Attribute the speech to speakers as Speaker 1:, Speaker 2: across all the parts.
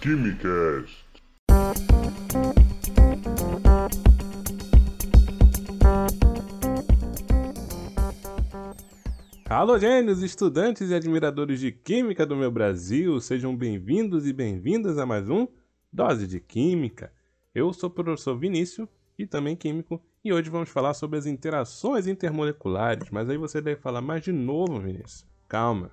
Speaker 1: Quimicast.
Speaker 2: Halogênios, estudantes e admiradores de Química do meu Brasil, sejam bem-vindos e bem-vindas a mais um Dose de Química. Eu sou o professor Vinícius e também químico, e hoje vamos falar sobre as interações intermoleculares. Mas aí você deve falar, mais de novo, Vinícius, calma.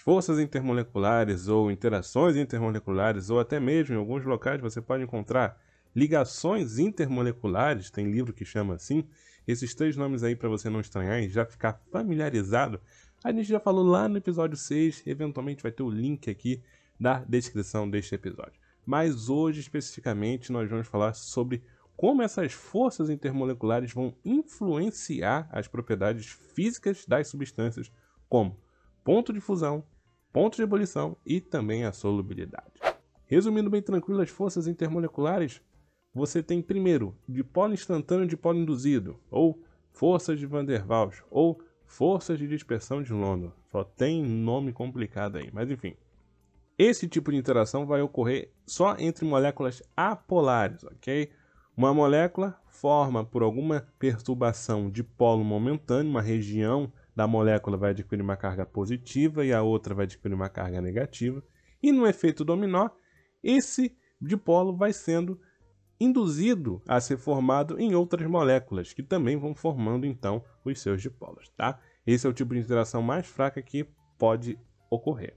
Speaker 2: As forças intermoleculares ou interações intermoleculares, ou até mesmo em alguns locais você pode encontrar ligações intermoleculares, tem livro que chama assim. Esses três nomes aí para você não estranhar e já ficar familiarizado. A gente já falou lá no episódio 6, eventualmente vai ter o link aqui da descrição deste episódio. Mas hoje especificamente nós vamos falar sobre como essas forças intermoleculares vão influenciar as propriedades físicas das substâncias, como ponto de fusão, ponto de ebulição e também a solubilidade. Resumindo bem tranquilo as forças intermoleculares, você tem primeiro dipolo instantâneo de dipolo induzido, ou forças de Van der Waals, ou forças de dispersão de London. Só tem nome complicado aí, mas enfim. Esse tipo de interação vai ocorrer só entre moléculas apolares, ok? Uma molécula forma por alguma perturbação de polo momentâneo, uma região da molécula vai adquirir uma carga positiva e a outra vai adquirir uma carga negativa. E no efeito dominó, esse dipolo vai sendo induzido a ser formado em outras moléculas, que também vão formando então os seus dipolos, tá? Esse é o tipo de interação mais fraca que pode ocorrer.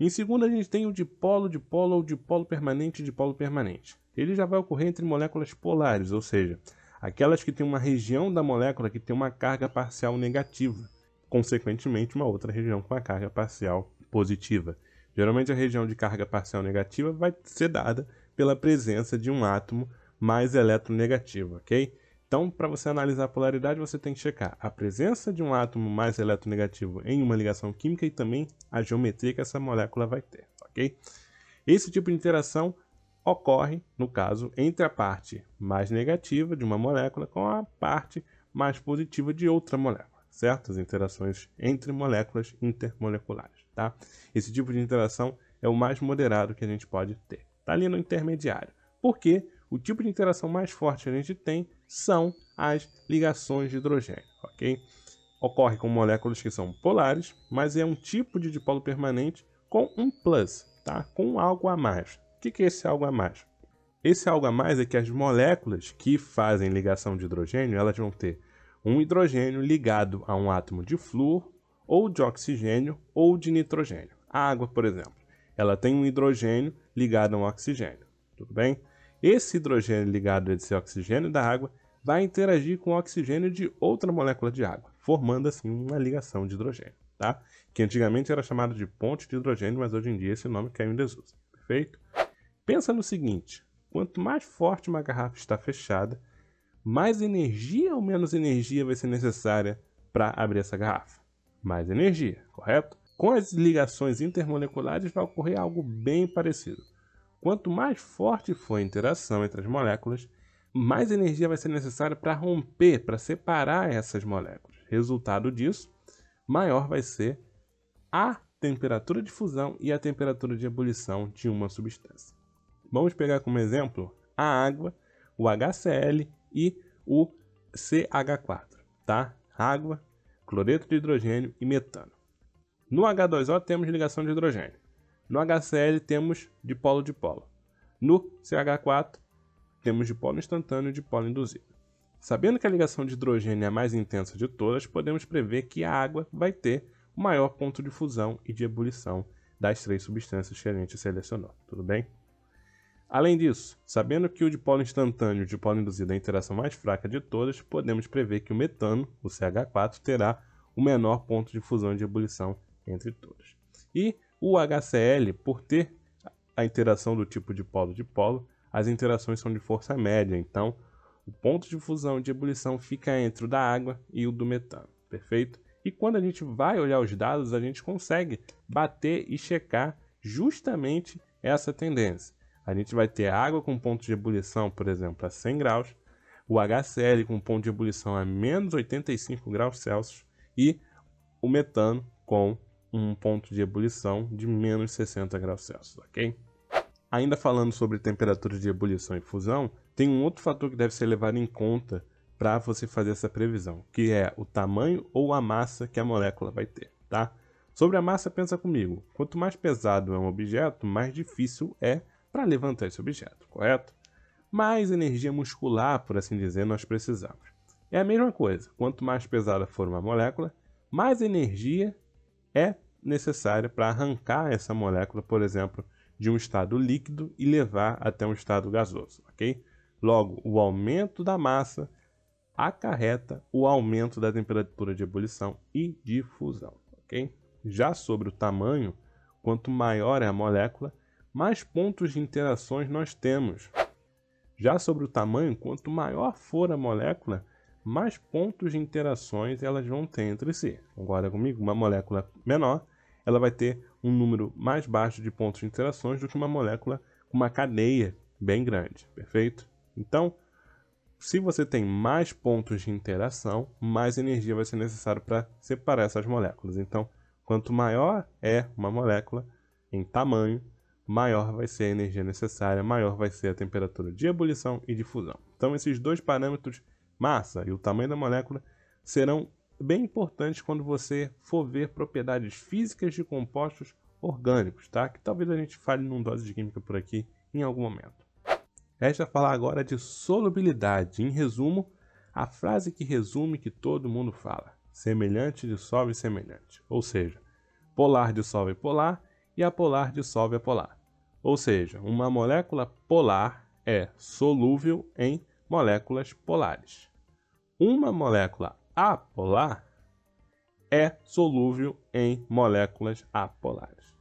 Speaker 2: Em segundo, a gente tem o dipolo, dipolo ou dipolo permanente, dipolo permanente. Ele já vai ocorrer entre moléculas polares, ou seja, aquelas que têm uma região da molécula que tem uma carga parcial negativa, consequentemente uma outra região com a carga parcial positiva. Geralmente a região de carga parcial negativa vai ser dada pela presença de um átomo mais eletronegativo, ok? Então, para você analisar a polaridade, você tem que checar a presença de um átomo mais eletronegativo em uma ligação química e também a geometria que essa molécula vai ter, ok? Esse tipo de interação ocorre, no caso, entre a parte mais negativa de uma molécula com a parte mais positiva de outra molécula, certo? As interações entre moléculas intermoleculares, tá? Esse tipo de interação é o mais moderado que a gente pode ter. Está ali no intermediário. Por quê? o tipo de interação mais forte que a gente tem são as ligações de hidrogênio, ok? Ocorre com moléculas que são polares, mas é um tipo de dipolo permanente com um plus, tá? Com algo a mais. O que é esse algo a mais? Esse algo a mais é que as moléculas que fazem ligação de hidrogênio, elas vão ter um hidrogênio ligado a um átomo de flúor, ou de oxigênio, ou de nitrogênio. A água, por exemplo, ela tem um hidrogênio ligado a um oxigênio, tudo bem? Esse hidrogênio ligado a esse oxigênio da água vai interagir com o oxigênio de outra molécula de água, formando assim uma ligação de hidrogênio, tá? Que antigamente era chamado de ponte de hidrogênio, mas hoje em dia esse nome caiu em desuso, perfeito? Pensa no seguinte, quanto mais forte uma garrafa está fechada, mais energia ou menos energia vai ser necessária para abrir essa garrafa? Mais energia, correto? Com as ligações intermoleculares vai ocorrer algo bem parecido. Quanto mais forte for a interação entre as moléculas, mais energia vai ser necessária para romper, para separar essas moléculas. Resultado disso, maior vai ser a temperatura de fusão e a temperatura de ebulição de uma substância. Vamos pegar como exemplo a água, o HCl e o CH4, tá? Água, cloreto de hidrogênio e metano. No H2O temos ligação de hidrogênio. No HCl temos dipolo-dipolo. No CH4 temos dipolo instantâneo e dipolo induzido. Sabendo que a ligação de hidrogênio é a mais intensa de todas, podemos prever que a água vai ter o maior ponto de fusão e de ebulição das três substâncias que a gente selecionou, tudo bem? Além disso, sabendo que o dipolo instantâneo e o dipolo induzido é a interação mais fraca de todas, podemos prever que o metano, o CH4, terá o menor ponto de fusão e de ebulição entre todas. E o HCl, por ter a interação do tipo de polo de polo, as interações são de força média, então o ponto de fusão e de ebulição fica entre o da água e o do metano, perfeito? E quando a gente vai olhar os dados, a gente consegue bater e checar justamente essa tendência. A gente vai ter água com ponto de ebulição, por exemplo, a 100 graus, o HCl com ponto de ebulição a menos 85 graus Celsius e o metano com um ponto de ebulição de menos 60 graus Celsius, ok? Ainda falando sobre temperatura de ebulição e fusão, tem um outro fator que deve ser levado em conta para você fazer essa previsão, que é o tamanho ou a massa que a molécula vai ter, tá? Sobre a massa, pensa comigo. Quanto mais pesado é um objeto, mais difícil é para levantar esse objeto, correto? Mais energia muscular, por assim dizer, nós precisamos. É a mesma coisa. Quanto mais pesada for uma molécula, mais energia é necessária para arrancar essa molécula, por exemplo, de um estado líquido e levar até um estado gasoso, ok? Logo, o aumento da massa acarreta o aumento da temperatura de ebulição e de fusão. ok? Já sobre o tamanho, quanto maior é a molécula, mais pontos de interações nós temos. Já sobre o tamanho, quanto maior for a molécula, mais pontos de interações elas vão ter entre si. Concorda comigo? Uma molécula menor, ela vai ter um número mais baixo de pontos de interações do que uma molécula com uma cadeia bem grande, perfeito? Então, se você tem mais pontos de interação, mais energia vai ser necessária para separar essas moléculas. Então, quanto maior é uma molécula em tamanho, maior vai ser a energia necessária, maior vai ser a temperatura de ebulição e de fusão. Então, esses dois parâmetros, massa e o tamanho da molécula, serão bem importantes quando você for ver propriedades físicas de compostos orgânicos, tá? Que talvez a gente fale num dose de química por aqui em algum momento. Resta falar agora de solubilidade. Em resumo, a frase que resume que todo mundo fala: semelhante dissolve semelhante. Ou seja, polar dissolve polar e apolar dissolve apolar. Ou seja, uma molécula polar é solúvel em moléculas polares. Uma molécula apolar é solúvel em moléculas apolares.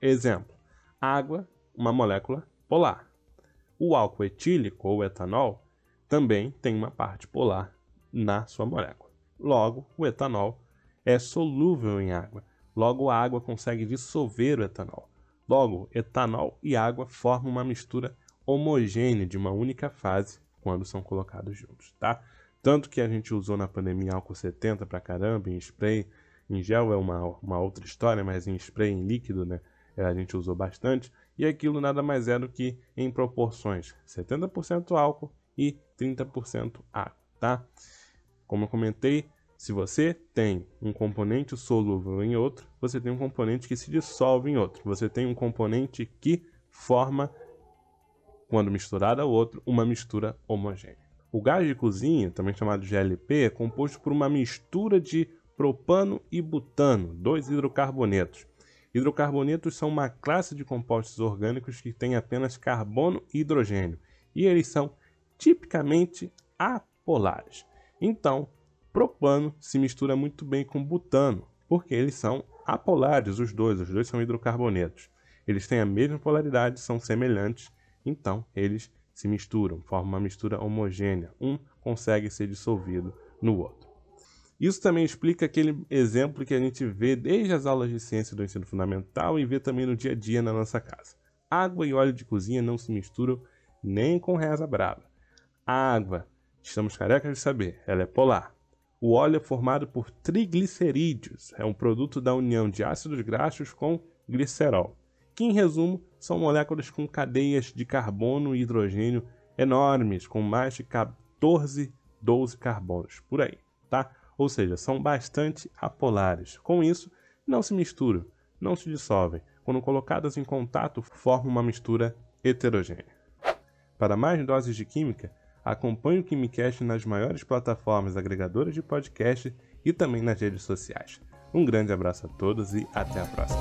Speaker 2: Exemplo: água, uma molécula polar. O álcool etílico ou etanol também tem uma parte polar na sua molécula. Logo, o etanol é solúvel em água. Logo, a água consegue dissolver o etanol. Logo, etanol e água formam uma mistura homogênea de uma única fase quando são colocados juntos, tá? Tanto que a gente usou na pandemia álcool 70 pra caramba, em spray, em gel é uma, uma outra história, mas em spray, em líquido, né? A gente usou bastante e aquilo nada mais é do que em proporções 70% álcool e 30% água, tá? Como eu comentei, se você tem um componente solúvel em outro, você tem um componente que se dissolve em outro. Você tem um componente que forma, quando misturado ao outro, uma mistura homogênea. O gás de cozinha, também chamado GLP, é composto por uma mistura de propano e butano, dois hidrocarbonetos, Hidrocarbonetos são uma classe de compostos orgânicos que tem apenas carbono e hidrogênio, e eles são tipicamente apolares. Então, propano se mistura muito bem com butano, porque eles são apolares, os dois, os dois são hidrocarbonetos. Eles têm a mesma polaridade, são semelhantes, então eles se misturam, formam uma mistura homogênea. Um consegue ser dissolvido no outro. Isso também explica aquele exemplo que a gente vê desde as aulas de ciência do ensino fundamental e vê também no dia a dia na nossa casa. Água e óleo de cozinha não se misturam nem com reza brava. A água, estamos carecas de saber, ela é polar. O óleo é formado por triglicerídeos, é um produto da união de ácidos graxos com glicerol, que em resumo são moléculas com cadeias de carbono e hidrogênio enormes, com mais de 14, 12 carbonos, por aí, tá? ou seja, são bastante apolares. Com isso, não se misturam, não se dissolvem. Quando colocadas em contato, formam uma mistura heterogênea. Para mais doses de química, acompanhe o Quimicast nas maiores plataformas agregadoras de podcast e também nas redes sociais. Um grande abraço a todos e até a próxima.